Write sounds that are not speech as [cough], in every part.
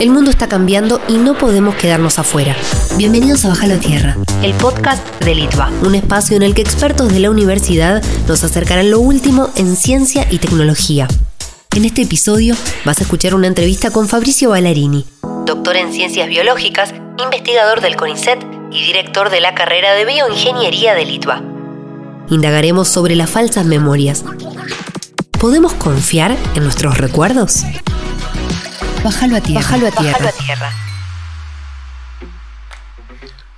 El mundo está cambiando y no podemos quedarnos afuera. Bienvenidos a Bajalo a Tierra, el podcast de Litva, un espacio en el que expertos de la universidad nos acercarán lo último en ciencia y tecnología. En este episodio vas a escuchar una entrevista con Fabricio Ballarini, doctor en ciencias biológicas, investigador del CONICET y director de la carrera de bioingeniería de Litva. Indagaremos sobre las falsas memorias. ¿Podemos confiar en nuestros recuerdos? Bájalo a tierra. Bájalo a tierra.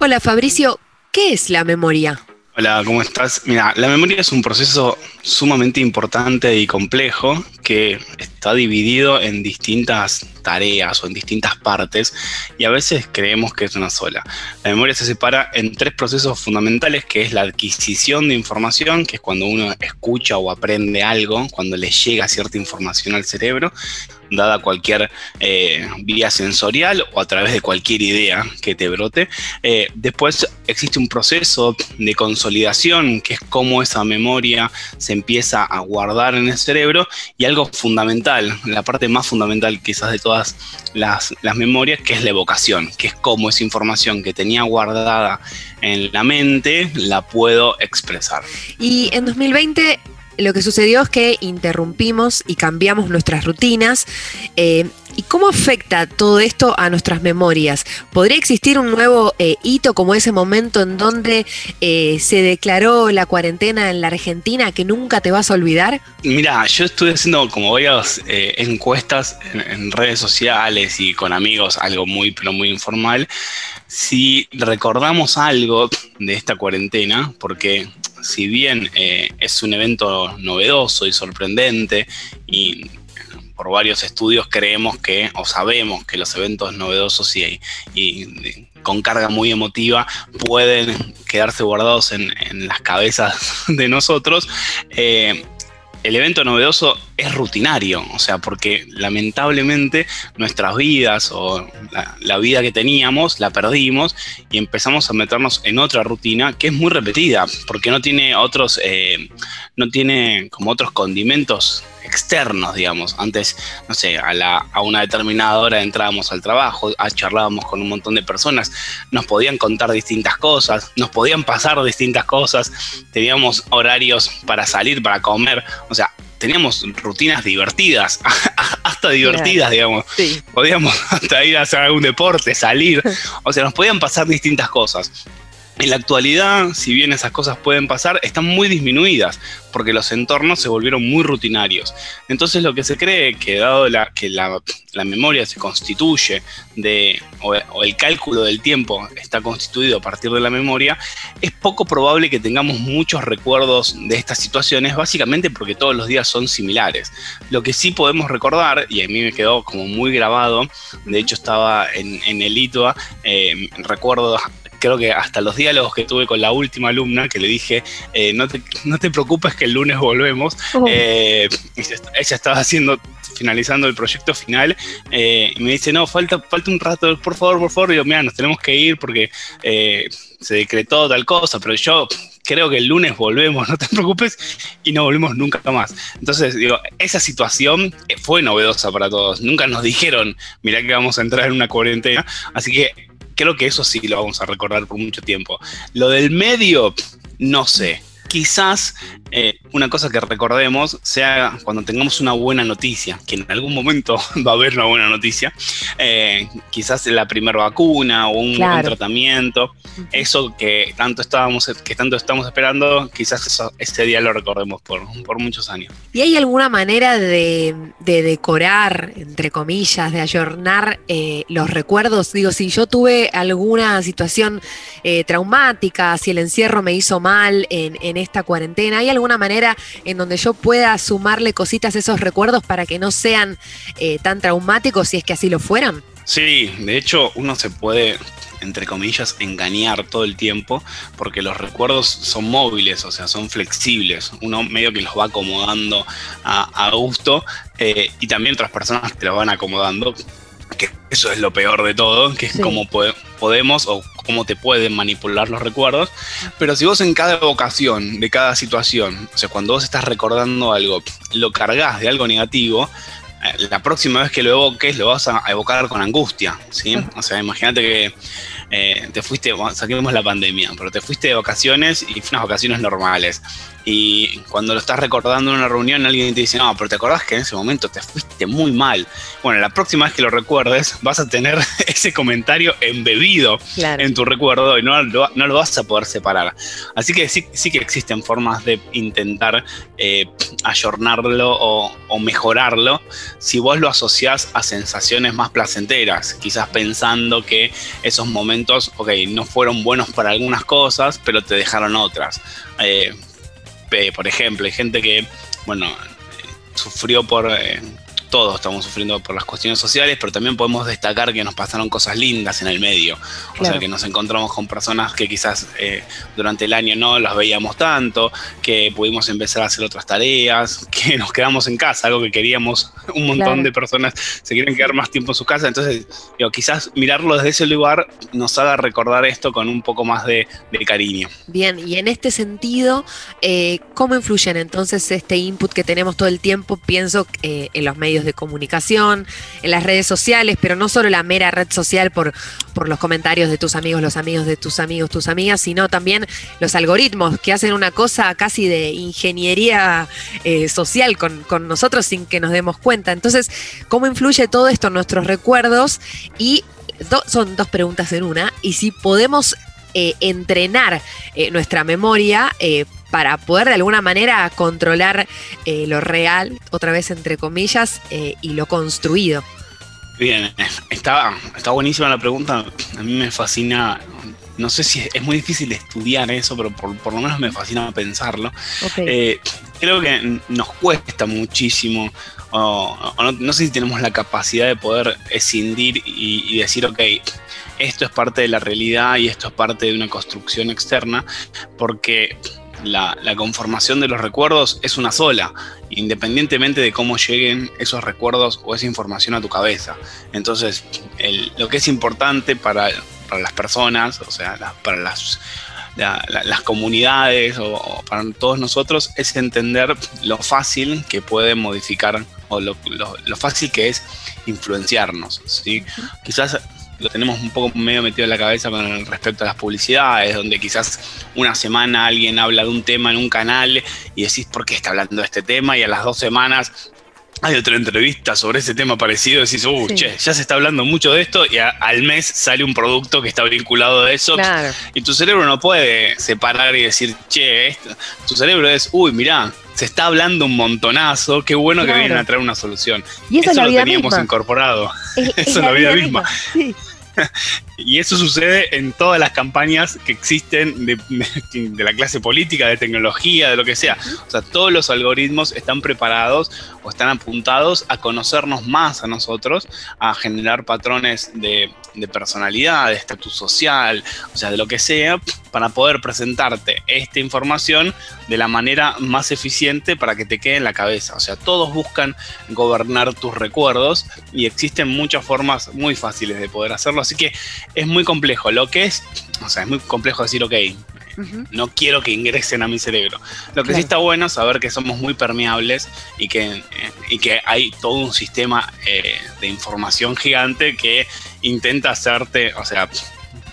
Hola Fabricio, ¿qué es la memoria? Hola, ¿cómo estás? Mira, la memoria es un proceso sumamente importante y complejo que está dividido en distintas tareas o en distintas partes y a veces creemos que es una sola. La memoria se separa en tres procesos fundamentales que es la adquisición de información, que es cuando uno escucha o aprende algo, cuando le llega cierta información al cerebro, dada cualquier eh, vía sensorial o a través de cualquier idea que te brote. Eh, después existe un proceso de consolidación, que es cómo esa memoria se empieza a guardar en el cerebro, y algo fundamental, la parte más fundamental quizás de todas las, las memorias, que es la evocación, que es cómo esa información que tenía guardada en la mente la puedo expresar. Y en 2020 lo que sucedió es que interrumpimos y cambiamos nuestras rutinas. Eh, ¿Y cómo afecta todo esto a nuestras memorias? ¿Podría existir un nuevo eh, hito como ese momento en donde eh, se declaró la cuarentena en la Argentina que nunca te vas a olvidar? Mira, yo estuve haciendo como varias encuestas en, en redes sociales y con amigos, algo muy, pero muy informal. Si recordamos algo de esta cuarentena, porque si bien eh, es un evento novedoso y sorprendente y por varios estudios creemos que o sabemos que los eventos novedosos y, con carga muy emotiva pueden quedarse guardados en, las cabezas de nosotros. Eh, el evento novedoso es rutinario, o sea, porque lamentablemente nuestras vidas o la, vida que teníamos la perdimos y empezamos a meternos en otra rutina que es muy repetida, porque no tiene otros, eh, no tiene como otros condimentos externos, digamos. Antes, no sé, a, la, a una determinada hora entrábamos al trabajo, a, charlábamos con un montón de personas, nos podían contar distintas cosas, nos podían pasar distintas cosas, teníamos horarios para salir, para comer, o sea, teníamos rutinas divertidas, [laughs] hasta divertidas, digamos. Podíamos [laughs] hasta ir a hacer algún deporte, salir, [laughs] o sea, nos podían pasar distintas cosas. En la actualidad, si bien esas cosas pueden pasar, están muy disminuidas porque los entornos se volvieron muy rutinarios. Entonces lo que se cree que dado la, que la, memoria se constituye de, o, el cálculo del tiempo está constituido a partir de la memoria, es poco probable que tengamos muchos recuerdos de estas situaciones, básicamente porque todos los días son similares. Lo que sí podemos recordar, y a mí me quedó como muy grabado, de hecho estaba en, el ITUA, eh, recuerdo creo que hasta los diálogos que tuve con la última alumna, que le dije, eh, no, te, no te preocupes que el lunes volvemos, oh. eh, ella estaba haciendo, finalizando el proyecto final, eh, y me dice, no, falta, falta un rato, por favor, por favor, y yo, mira, nos tenemos que ir porque se decretó tal cosa, pero yo creo que el lunes volvemos, [laughs] no te preocupes, y no volvemos nunca más. Entonces, digo, esa situación fue novedosa para todos. Nunca nos dijeron, mira que vamos a entrar en una cuarentena. Así que creo que eso sí lo vamos a recordar por mucho tiempo. Lo del medio, no sé quizás eh, una cosa que recordemos sea cuando tengamos una buena noticia, que en algún momento [laughs] va a haber una buena noticia, eh, quizás la primera vacuna o un buen tratamiento, eso que tanto estábamos, que tanto estamos esperando, quizás ese día lo recordemos por, por, muchos años. ¿Y hay alguna manera de, decorar, entre comillas, de ayornar eh, los recuerdos? Digo, si yo tuve alguna situación traumática, si el encierro me hizo mal en, en esta cuarentena? ¿Hay alguna manera en donde yo pueda sumarle cositas a esos recuerdos para que no sean eh, tan traumáticos si es que así lo fueran? Sí, de hecho uno se puede entre comillas, engañar todo el tiempo, porque los recuerdos son móviles, o sea, son flexibles. Uno medio que los va acomodando a, gusto eh, y también otras personas te los van acomodando que eso es lo peor de todo, que es cómo podemos o cómo te pueden manipular los recuerdos. Pero si vos en cada evocación de cada situación, o sea, cuando vos estás recordando algo, lo cargas de algo negativo, eh, la próxima vez que lo evoques lo vas a evocar con angustia, ¿sí? O sea, imagínate que eh, te fuiste, saquemos la pandemia, pero te fuiste de vacaciones y unas vacaciones normales. Y cuando lo estás recordando en una reunión, alguien te dice, no, pero te acordás que en ese momento te fuiste muy mal. Bueno, la próxima vez que lo recuerdes, [laughs] vas a tener [laughs] ese comentario embebido en tu recuerdo y no, no, lo vas a poder separar. Así que sí, sí que existen formas de intentar eh, ayornarlo o, o mejorarlo si vos lo asociás a sensaciones más placenteras, quizás pensando que esos momentos, ok, no fueron buenos para algunas cosas, pero te dejaron otras. Eh, por ejemplo, hay gente que, bueno, sufrió por... Todos estamos sufriendo por las cuestiones sociales, pero también podemos destacar que nos pasaron cosas lindas en el medio. O sea, que nos encontramos con personas que quizás eh, durante el año no las veíamos tanto, que pudimos empezar a hacer otras tareas, [laughs] que nos quedamos en casa, algo que queríamos, un montón de personas se quieren quedar más tiempo en su casa. Entonces, digo, quizás mirarlo desde ese lugar nos haga recordar esto con un poco más de, cariño. Bien, y en este sentido, eh, ¿cómo influyen entonces este input que tenemos todo el tiempo? Pienso eh, en los medios de comunicación, en las redes sociales, pero no solo la mera red social por, por los comentarios de tus amigos, los amigos de tus amigos, tus amigas, sino también los algoritmos que hacen una cosa casi de ingeniería eh, social con, nosotros sin que nos demos cuenta. Entonces, ¿cómo influye todo esto en nuestros recuerdos? Y son dos preguntas en una, y si podemos eh, entrenar eh, nuestra memoria para poder de alguna manera controlar eh, lo real, otra vez entre comillas, eh, y lo construido. Bien, está, está buenísima la pregunta. A mí me fascina, no sé si es, muy difícil estudiar eso, pero por, lo menos me fascina pensarlo. Eh, creo que nos cuesta muchísimo, o, no, sé si tenemos la capacidad de poder escindir y, y decir, ok, esto es parte de la realidad y esto es parte de una construcción externa, porque la, conformación de los recuerdos es una sola, independientemente de cómo lleguen esos recuerdos o esa información a tu cabeza. Entonces, lo que es importante para, las personas, o sea, para las, las comunidades o, para todos nosotros, es entender lo fácil que puede modificar o lo, fácil que es influenciarnos. ¿sí? Quizás lo tenemos un poco medio metido en la cabeza con respecto a las publicidades, donde quizás una semana alguien habla de un tema en un canal y decís por qué está hablando de este tema y a las dos semanas hay otra entrevista sobre ese tema parecido, decís, uh, che, ya se está hablando mucho de esto y al mes sale un producto que está vinculado a eso. Y tu cerebro no puede separar y decir, che, esto. tu cerebro es, uy, mirá, se está hablando un montonazo, qué bueno que vienen a traer una solución. Y eso, lo teníamos incorporado. eso es la vida, misma. [laughs] y eso sucede en todas las campañas que existen de, la clase política, de tecnología, de lo que sea. O sea, todos los algoritmos están preparados o están apuntados a conocernos más a nosotros, a generar patrones de, personalidad, de estatus social, o sea, de lo que sea, para poder presentarte esta información de la manera más eficiente para que te quede en la cabeza. O sea, todos buscan gobernar tus recuerdos y existen muchas formas muy fáciles de poder hacerlo. Así que es muy complejo. Lo que es, o sea, es muy complejo decir, ok, no quiero que ingresen a mi cerebro. Lo que sí está bueno es saber que somos muy permeables y que, eh, y que hay todo un sistema eh, de información gigante que intenta hacerte, o sea,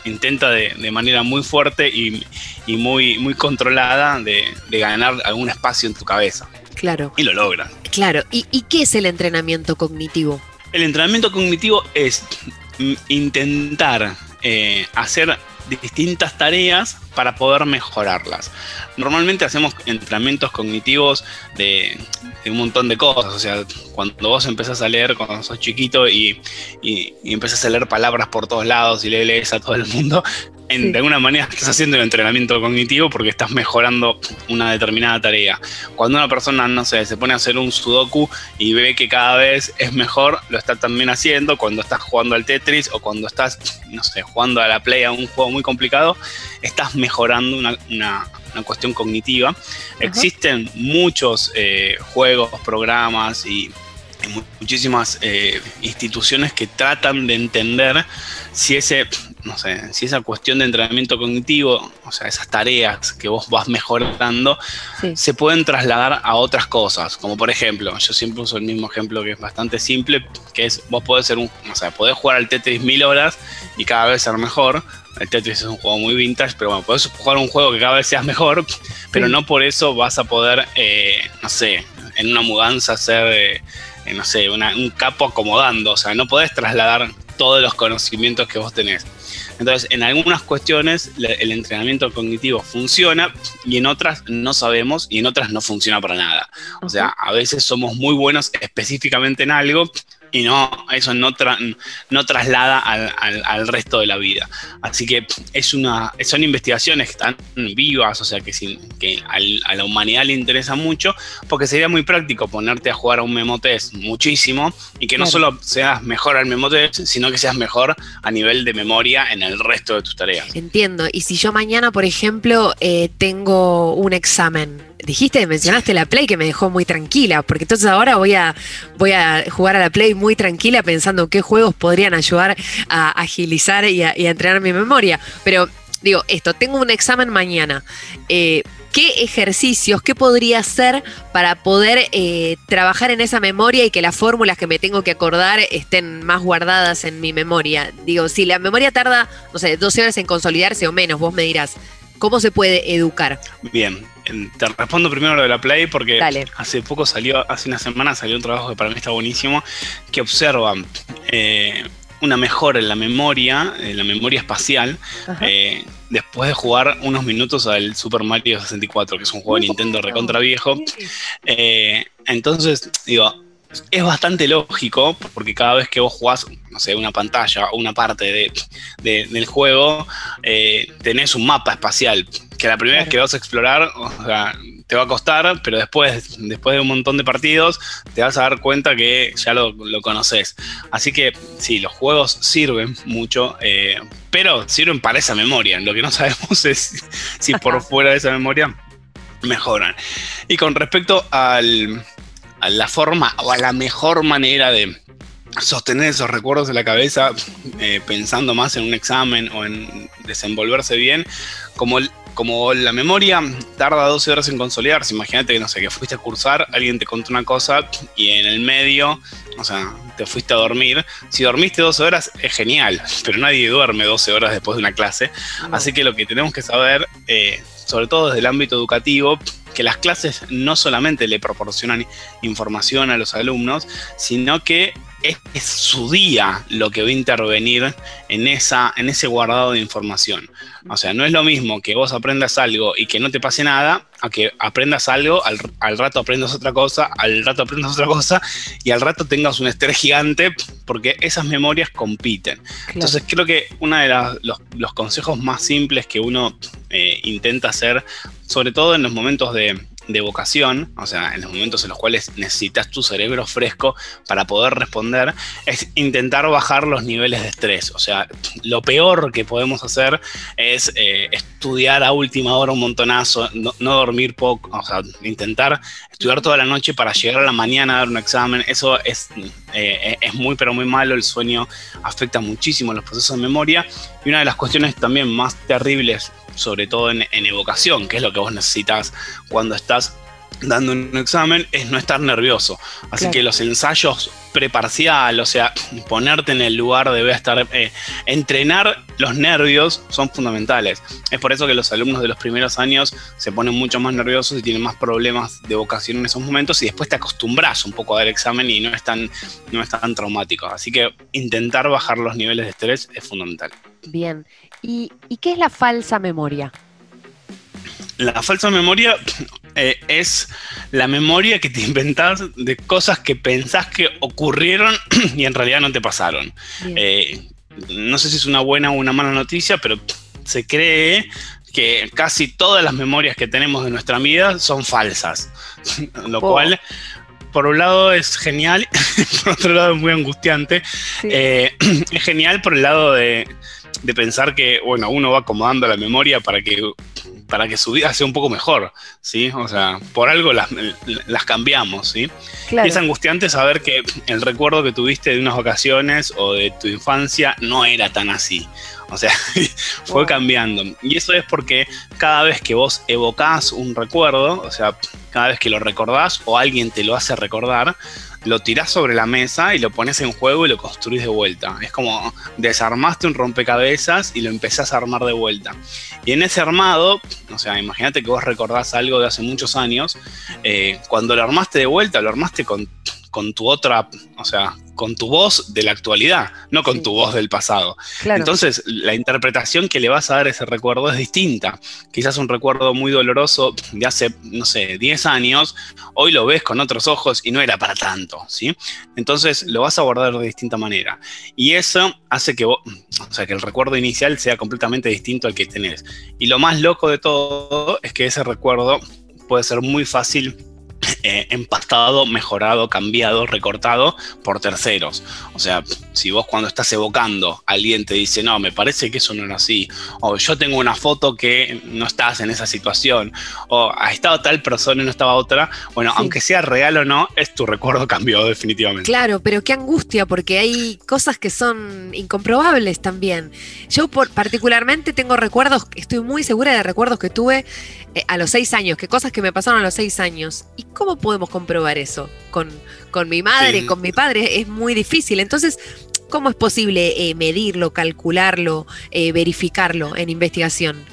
intenta de, manera muy fuerte y, muy, muy controlada de, ganar algún espacio en tu cabeza. Claro. Y lo logra. Claro. ¿Y, ¿Y qué es el entrenamiento cognitivo? El entrenamiento cognitivo es intentar eh, hacer distintas tareas para poder mejorarlas. Normalmente hacemos entrenamientos cognitivos de, un montón de cosas, o sea, cuando vos empezás a leer cuando sos chiquito y, y, empezás a leer palabras por todos lados y le lees a todo el mundo, de alguna manera estás haciendo el entrenamiento cognitivo porque estás mejorando una determinada tarea. Cuando una persona, no sé, se pone a hacer un sudoku y ve que cada vez es mejor, lo está también haciendo. Cuando estás jugando al Tetris o cuando estás, no sé, jugando a la Play a un juego muy complicado, estás mejorando una, cuestión cognitiva. Existen muchos eh, juegos, programas y muchísimas eh, instituciones que tratan de entender si ese, no sé, si esa cuestión de entrenamiento cognitivo, o sea, esas tareas que vos vas mejorando, se pueden trasladar a otras cosas. Como por ejemplo, yo siempre uso el mismo ejemplo que es bastante simple, que es vos podés ser un, o sea, podés jugar al Tetris mil horas y cada vez ser mejor. El Tetris es un juego muy vintage, pero bueno, podés jugar un juego que cada vez seas mejor, pero no por eso vas a poder, eh, no sé, en una mudanza ser, eh, no sé, un capo acomodando. O sea, no podés trasladar todos los conocimientos que vos tenés. Entonces, en algunas cuestiones el entrenamiento cognitivo funciona y en otras no sabemos y en otras no funciona para nada. O sea, a veces somos muy buenos específicamente en algo, y no, eso no, no traslada al, resto de la vida. Así que es una, son investigaciones que están vivas, o sea que, que a la humanidad le interesa mucho, porque sería muy práctico ponerte a jugar a un memotest muchísimo y que no solo seas mejor al memotest, sino que seas mejor a nivel de memoria en el resto de tus tareas. Entiendo. Y si yo mañana, por ejemplo, eh, tengo un examen, dijiste, mencionaste la Play que me dejó muy tranquila, porque entonces ahora voy a, voy a jugar a la Play muy tranquila pensando qué juegos podrían ayudar a agilizar y a, entrenar mi memoria. Pero digo, esto, tengo un examen mañana. Eh, ¿Qué ejercicios, qué podría hacer para poder eh, trabajar en esa memoria y que las fórmulas que me tengo que acordar estén más guardadas en mi memoria? Digo, si la memoria tarda, no sé, 12 horas en consolidarse o menos, vos me dirás, ¿cómo se puede educar? Bien, te respondo primero lo de la Play porque hace poco salió, hace una semana salió un trabajo que para mí está buenísimo, que observa eh, una mejora en la memoria, en la memoria espacial, eh, después de jugar unos minutos al Super Mario 64, que es un juego de Nintendo recontra viejo. Eh, entonces, digo, es bastante lógico, porque cada vez que vos jugás, no sé, una pantalla o una parte de, del juego, eh, tenés un mapa espacial, que la primera vez que vas a explorar, te va a costar, pero después, después de un montón de partidos, te vas a dar cuenta que ya lo, conoces. Así que sí, los juegos sirven mucho, eh, pero sirven para esa memoria. Lo que no sabemos [laughs] es si por [laughs] fuera de esa memoria mejoran. Y con respecto al, la forma o a la mejor manera de sostener esos recuerdos en la cabeza, eh, pensando más en un examen o en desenvolverse bien, como, como la memoria tarda 12 horas en consolidarse, imagínate que no sé, que fuiste a cursar, alguien te contó una cosa y en el medio, o sea, te fuiste a dormir. Si dormiste 12 horas es genial, pero nadie duerme 12 horas después de una clase. Así que lo que tenemos que saber, eh, sobre todo desde el ámbito educativo, que las clases no solamente le proporcionan información a los alumnos, sino que es su día lo que va a intervenir en, esa, en ese guardado de información. O sea, no es lo mismo que vos aprendas algo y que no te pase nada, a que aprendas algo, al, rato aprendas otra cosa, al rato aprendas otra cosa y al rato tengas un estrés gigante porque esas memorias compiten. Entonces creo que uno de los, consejos más simples que uno eh, intenta hacer, sobre todo en los momentos de, vocación, o sea, en los momentos en los cuales necesitas tu cerebro fresco para poder responder, es intentar bajar los niveles de estrés. O sea, lo peor que podemos hacer es eh, estudiar a última hora un montonazo, no, dormir poco, o sea, intentar estudiar toda la noche para llegar a la mañana a dar un examen. Eso es, eh, es muy, pero muy malo. El sueño afecta muchísimo los procesos de memoria. Y una de las cuestiones también más terribles sobre todo en, evocación, que es lo que vos necesitas cuando estás dando un examen, es no estar nervioso. Así que los ensayos preparcial, o sea, ponerte en el lugar de estar, eh, entrenar los nervios son fundamentales. Es por eso que los alumnos de los primeros años se ponen mucho más nerviosos y tienen más problemas de vocación en esos momentos y después te acostumbras un poco a dar examen y no es tan, no es tan traumático. Así que intentar bajar los niveles de estrés es fundamental. Bien, ¿Y, qué es la falsa memoria? La falsa memoria eh, es la memoria que te inventas de cosas que pensás que ocurrieron [clears throat] y en realidad no te pasaron. Eh, no sé si es una buena o una mala noticia, pero se cree que casi todas las memorias que tenemos de nuestra vida son falsas. [laughs] Lo oh. cual, por un lado, es genial, [laughs] por otro lado, es muy angustiante. Eh, [clears throat] es genial por el lado de de pensar que, bueno, uno va acomodando la memoria para que, para que su vida sea un poco mejor, ¿sí? O sea, por algo las, cambiamos, ¿sí? Y es angustiante saber que el recuerdo que tuviste de unas vacaciones o de tu infancia no era tan así. O sea, [laughs] fue cambiando. Y eso es porque cada vez que vos evocás un recuerdo, o sea, cada vez que lo recordás o alguien te lo hace recordar, lo tirás sobre la mesa y lo pones en juego y lo construís de vuelta. Es como desarmaste un rompecabezas y lo empezás a armar de vuelta. Y en ese armado, o sea, imagínate que vos recordás algo de hace muchos años, eh, cuando lo armaste de vuelta, lo armaste con con tu otra, o sea, con tu voz de la actualidad, no con tu voz del pasado. Entonces, la interpretación que le vas a dar a ese recuerdo es distinta. Quizás un recuerdo muy doloroso de hace, no sé, 10 años, hoy lo ves con otros ojos y no era para tanto, ¿sí? Entonces, lo vas a abordar de distinta manera. Y eso hace que, o sea, que el recuerdo inicial sea completamente distinto al que tenés. Y lo más loco de todo es que ese recuerdo puede ser muy fácil eh, empastado, mejorado, cambiado, recortado por terceros. O sea, si vos cuando estás evocando, alguien te dice, no, me parece que eso no era así, o yo tengo una foto que no estás en esa situación, o ha estado tal persona y no estaba otra, bueno, aunque sea real o no, es tu recuerdo cambió definitivamente. Claro, pero qué angustia, porque hay cosas que son incomprobables también. Yo por, particularmente tengo recuerdos, estoy muy segura de recuerdos que tuve eh, a los seis años, que cosas que me pasaron a los seis años. ¿Y cómo podemos comprobar eso? Con, con mi madre, con mi padre, es muy difícil. Entonces, ¿cómo es posible eh, medirlo, calcularlo, eh, verificarlo en investigación?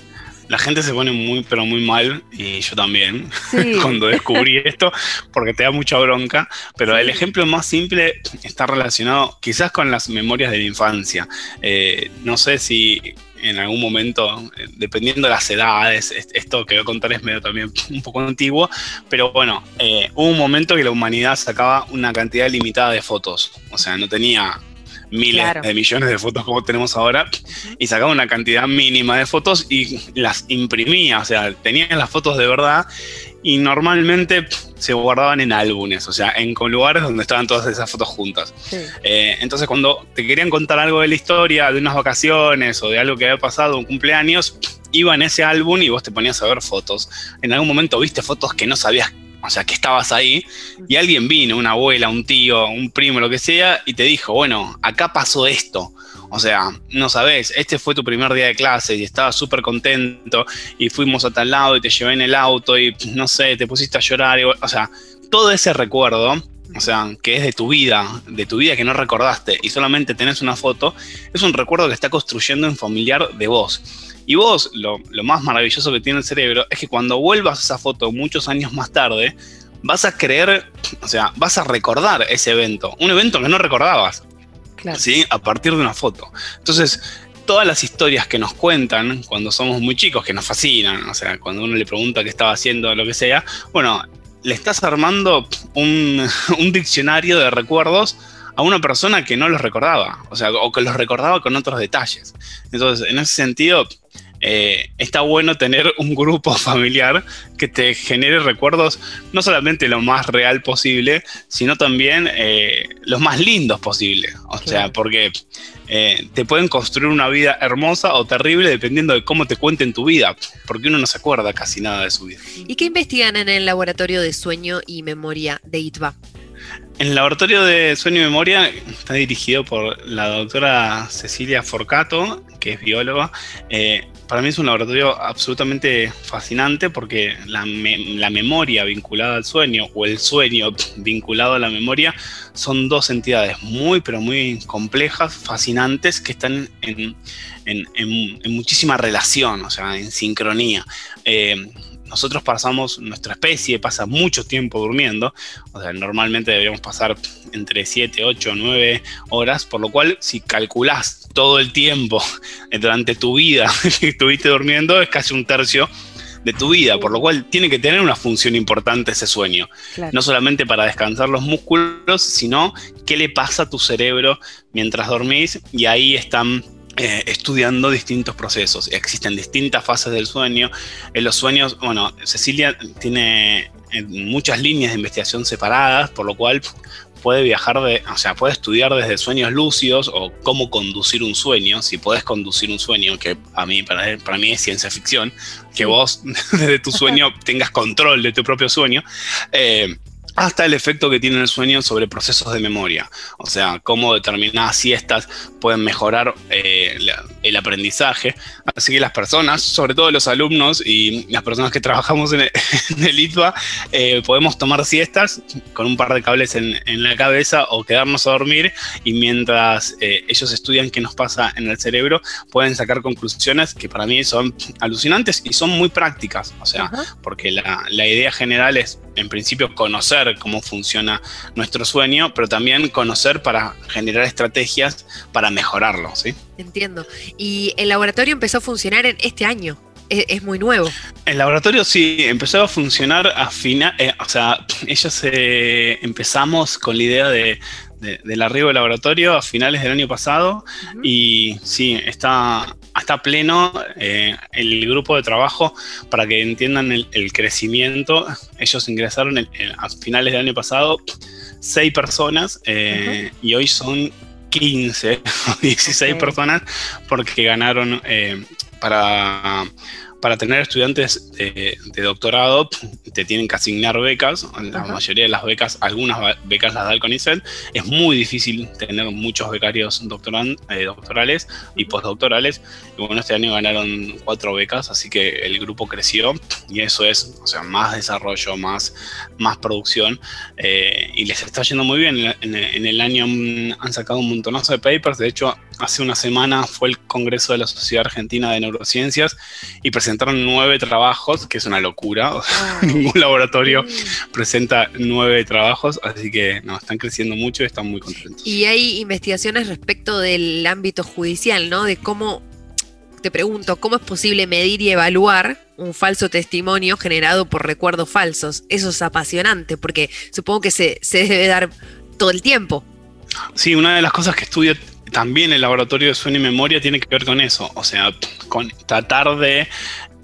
La gente se pone muy, pero muy mal, y yo también, [laughs] cuando descubrí esto, porque te da mucha bronca, pero el ejemplo más simple está relacionado quizás con las memorias de la infancia. no sé si en algún momento, eh, dependiendo de las edades, esto que voy a contar es medio también [laughs] un poco antiguo, pero bueno, eh, hubo un momento que la humanidad sacaba una cantidad limitada de fotos, o sea, no tenía miles de millones de fotos como tenemos ahora, y sacaba una cantidad mínima de fotos y las imprimía, o sea, tenían las fotos de verdad y normalmente se guardaban en álbumes, o sea, en lugares donde estaban todas esas fotos juntas. Eh, entonces, cuando te querían contar algo de la historia, de unas vacaciones o de algo que había pasado, un cumpleaños, iba en ese álbum y vos te ponías a ver fotos. En algún momento viste fotos que no sabías, o sea, que estabas ahí, y alguien vino, una abuela, un tío, un primo, lo que sea, y te dijo, bueno, acá pasó esto. O sea, no sabes, este fue tu primer día de clase y estabas súper contento y fuimos a tal lado y te llevé en el auto y no sé, te pusiste a llorar. o sea, todo ese recuerdo, o sea, que es de tu vida, de tu vida que no recordaste y solamente tenés una foto, es un recuerdo que está construyendo un familiar de vos. Y vos, lo, lo más maravilloso que tiene el cerebro es que cuando vuelvas a esa foto muchos años más tarde, vas a creer, o sea, vas a recordar ese evento, un evento que no recordabas. ¿Sí? A partir de una foto. Entonces, todas las historias que nos cuentan cuando somos muy chicos, que nos fascinan, o sea, cuando uno le pregunta qué estaba haciendo, lo que sea, bueno, le estás armando un, [laughs] un diccionario de recuerdos a una persona que no los recordaba, o sea, o que los recordaba con otros detalles. Entonces, en ese sentido, eh, está bueno tener un grupo [laughs] familiar que te genere recuerdos no solamente lo más real posible, sino también eh, los más lindos posible. O sea, porque eh, te pueden construir una vida hermosa o terrible dependiendo de cómo te cuenten tu vida, porque uno no se acuerda casi nada de su vida. ¿Y qué investigan en el laboratorio de sueño y memoria de ITVA? El laboratorio de sueño y memoria está dirigido por la doctora Cecilia Forcato, que es bióloga. Eh, para mí es un laboratorio absolutamente fascinante porque la, memoria vinculada al sueño o el sueño [laughs] vinculado a la memoria son dos entidades muy, pero muy complejas, fascinantes, que están en, muchísima relación, o sea, en sincronía. Eh, nosotros pasamos, nuestra especie pasa mucho tiempo durmiendo, o sea, normalmente deberíamos pasar entre 7, 8, 9 horas, por lo cual si calculás todo el tiempo [laughs] durante tu vida [laughs] que estuviste durmiendo, es casi un tercio de tu vida, por lo cual tiene que tener una función importante ese sueño. No solamente para descansar los músculos, sino qué le pasa a tu cerebro mientras dormís y ahí están eh, estudiando distintos procesos. Existen distintas fases del sueño. En los sueños, bueno, Cecilia tiene muchas líneas de investigación separadas, por lo cual puede viajar de, o sea, puede estudiar desde sueños lúcidos o cómo conducir un sueño, si puedes conducir un sueño, que a mí, para, para mí es ciencia ficción, que vos [laughs] desde tu sueño tengas control de tu propio sueño. Eh, hasta el efecto que tiene el sueño sobre procesos de memoria. O sea, cómo determinadas siestas pueden mejorar eh, el aprendizaje. Así que las personas, sobre todo los alumnos y las personas que trabajamos en el, [laughs] ITBA, eh, podemos tomar siestas con un par de cables en, la cabeza o quedarnos a dormir y mientras eh, ellos estudian qué nos pasa en el cerebro, pueden sacar conclusiones que para mí son alucinantes y son muy prácticas. O sea, porque la, la idea general es, en principio, conocer cómo funciona nuestro sueño, pero también conocer para generar estrategias para mejorarlo, ¿sí? Entiendo. Y el laboratorio empezó a funcionar en este año. Es, muy nuevo. El laboratorio sí empezó a funcionar a final, eh, o sea, [laughs] ellos eh, empezamos con la idea de, del arribo del laboratorio a finales del año pasado y sí, está, está pleno eh, el grupo de trabajo para que entiendan el, crecimiento. Ellos ingresaron a finales del año pasado seis personas y hoy son 15 o 16 personas porque ganaron eh, para para tener estudiantes de, doctorado te tienen que asignar becas, la mayoría de las becas, algunas becas las da el CONICET, es muy difícil tener muchos becarios eh, doctorales y postdoctorales, y bueno, este año ganaron cuatro becas, así que el grupo creció. Y eso es, o sea, más desarrollo, más, más producción, eh, y les está yendo muy bien, en, en el año han sacado un montonazo de papers, de hecho, hace una semana fue el Congreso de la Sociedad Argentina de Neurociencias y presentaron nueve trabajos, que es una locura. [laughs] Ningún laboratorio presenta nueve trabajos, así que no, están creciendo mucho y están muy contentos. Y hay investigaciones respecto del ámbito judicial, ¿no? De cómo, te pregunto, ¿cómo es posible medir y evaluar un falso testimonio generado por recuerdos falsos? Eso es apasionante, porque supongo que se, se debe dar todo el tiempo. Sí, una de las cosas que estudio también el laboratorio de sueño y memoria tiene que ver con eso, o sea, con tratar de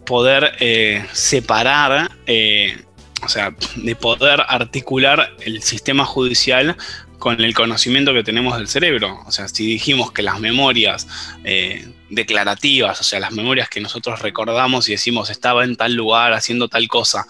poder eh, separar, eh, o sea, de poder articular el sistema judicial con el conocimiento que tenemos del cerebro. O sea, si dijimos que las memorias eh, declarativas, o sea, las memorias que nosotros recordamos y decimos estaba en tal lugar haciendo tal cosa,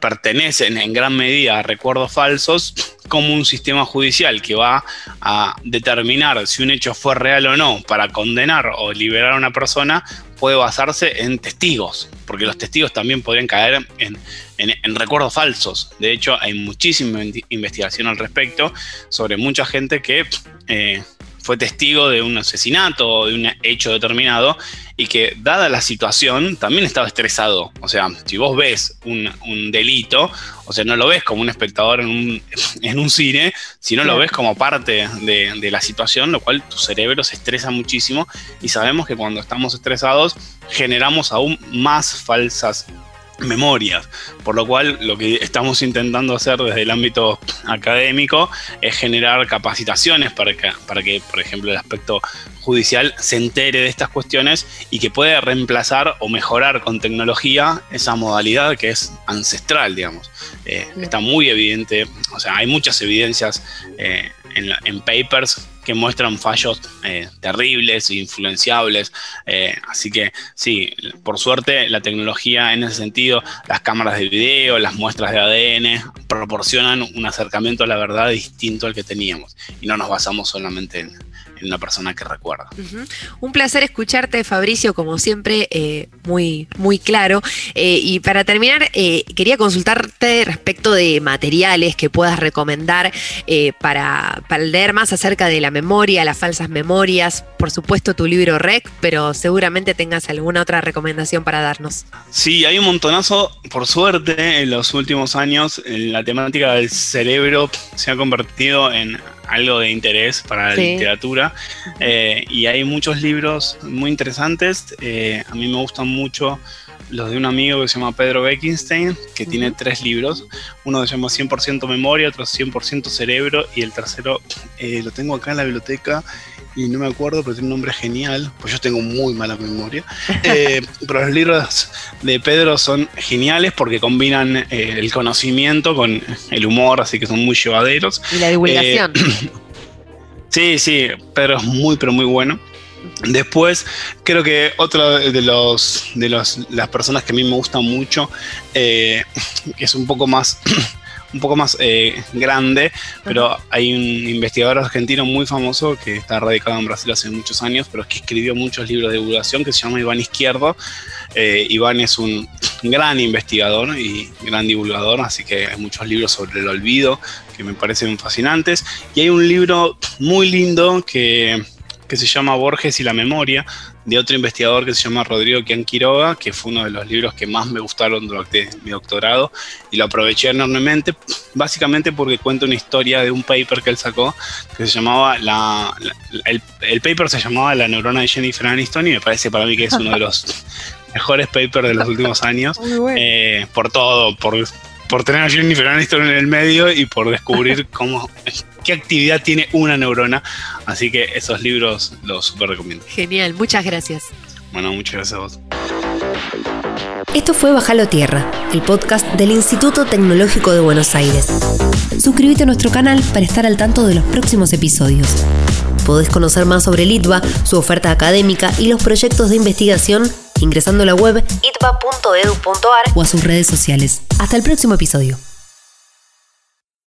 pertenecen en gran medida a recuerdos falsos, como un sistema judicial que va a determinar si un hecho fue real o no para condenar o liberar a una persona, puede basarse en testigos, porque los testigos también podrían caer en, recuerdos falsos. De hecho, hay muchísima investigación al respecto sobre mucha gente que... Eh, fue testigo de un asesinato o de un hecho determinado y que dada la situación también estaba estresado. O sea, si vos ves un, delito, o sea, no lo ves como un espectador en un, [laughs] en un cine, sino lo ves como parte de, de la situación, lo cual tu cerebro se estresa muchísimo y sabemos que cuando estamos estresados generamos aún más falsas memorias, por lo cual lo que estamos intentando hacer desde el ámbito académico es generar capacitaciones para que, para que, por ejemplo, el aspecto judicial se entere de estas cuestiones y que pueda reemplazar o mejorar con tecnología esa modalidad que es ancestral, digamos. Eh, está muy evidente, o sea, hay muchas evidencias eh, en, papers que muestran fallos eh, terribles e influenciables. Eh, así que sí, por suerte la tecnología en ese sentido, las cámaras de video, las muestras de ADN, proporcionan un acercamiento a la verdad distinto al que teníamos y no nos basamos solamente en, una persona que recuerda. Un placer escucharte, Fabricio, como siempre, eh, muy, muy claro. Eh, y para terminar, eh, quería consultarte respecto de materiales que puedas recomendar para, para leer más acerca de la memoria, las falsas memorias. Por supuesto, tu libro REC, pero seguramente tengas alguna otra recomendación para darnos. Sí, hay un montonazo, por suerte, en los últimos años, la temática del cerebro se ha convertido en algo de interés para la literatura. Eh, y hay muchos libros muy interesantes. Eh, a mí me gustan mucho los de un amigo que se llama Pedro Beckenstein, que tiene tres libros. Uno se llama 100% memoria, otro 100% cerebro y el tercero eh, lo tengo acá en la biblioteca y no me acuerdo, pero tiene un nombre genial, pues yo tengo muy mala memoria. Eh, [laughs] pero los libros de Pedro son geniales porque combinan eh, el conocimiento con el humor, así que son muy llevaderos. Y la divulgación. [clears throat] sí, sí, Pedro es muy, pero muy bueno. Después, creo que otro de los de los, las personas que a mí me gustan mucho, que es un poco más [clears throat] un poco más eh, grande, pero hay un investigador argentino muy famoso que está radicado en Brasil hace muchos años, pero que escribió muchos libros de divulgación que se llama Iván Izquierdo. Eh, Iván es un gran investigador y gran divulgador, así que hay muchos libros sobre el olvido que me parecen fascinantes. Y hay un libro muy lindo que, que se llama Borges y la memoria, de otro investigador que se llama Rodrigo Kian Quiroga, que fue uno de los libros que más me gustaron durante mi doctorado y lo aproveché enormemente, básicamente porque cuenta una historia de un paper que él sacó que se llamaba la, el, paper se llamaba La neurona de Jennifer Aniston y me parece para mí que es uno de los [laughs] mejores papers de los últimos años eh, por todo, por por tener a Jennifer Aniston en el medio y por descubrir [laughs] cómo qué actividad tiene una neurona. Así que esos libros los super recomiendo. Genial, muchas gracias. Bueno, muchas gracias a vos. Esto fue Bajalo Tierra, el podcast del Instituto Tecnológico de Buenos Aires. Suscríbete a nuestro canal para estar al tanto de los próximos episodios. Podés conocer más sobre Litva, su oferta académica y los proyectos de investigación ingresando a la web itva.edu.ar o a sus redes sociales. Hasta el próximo episodio.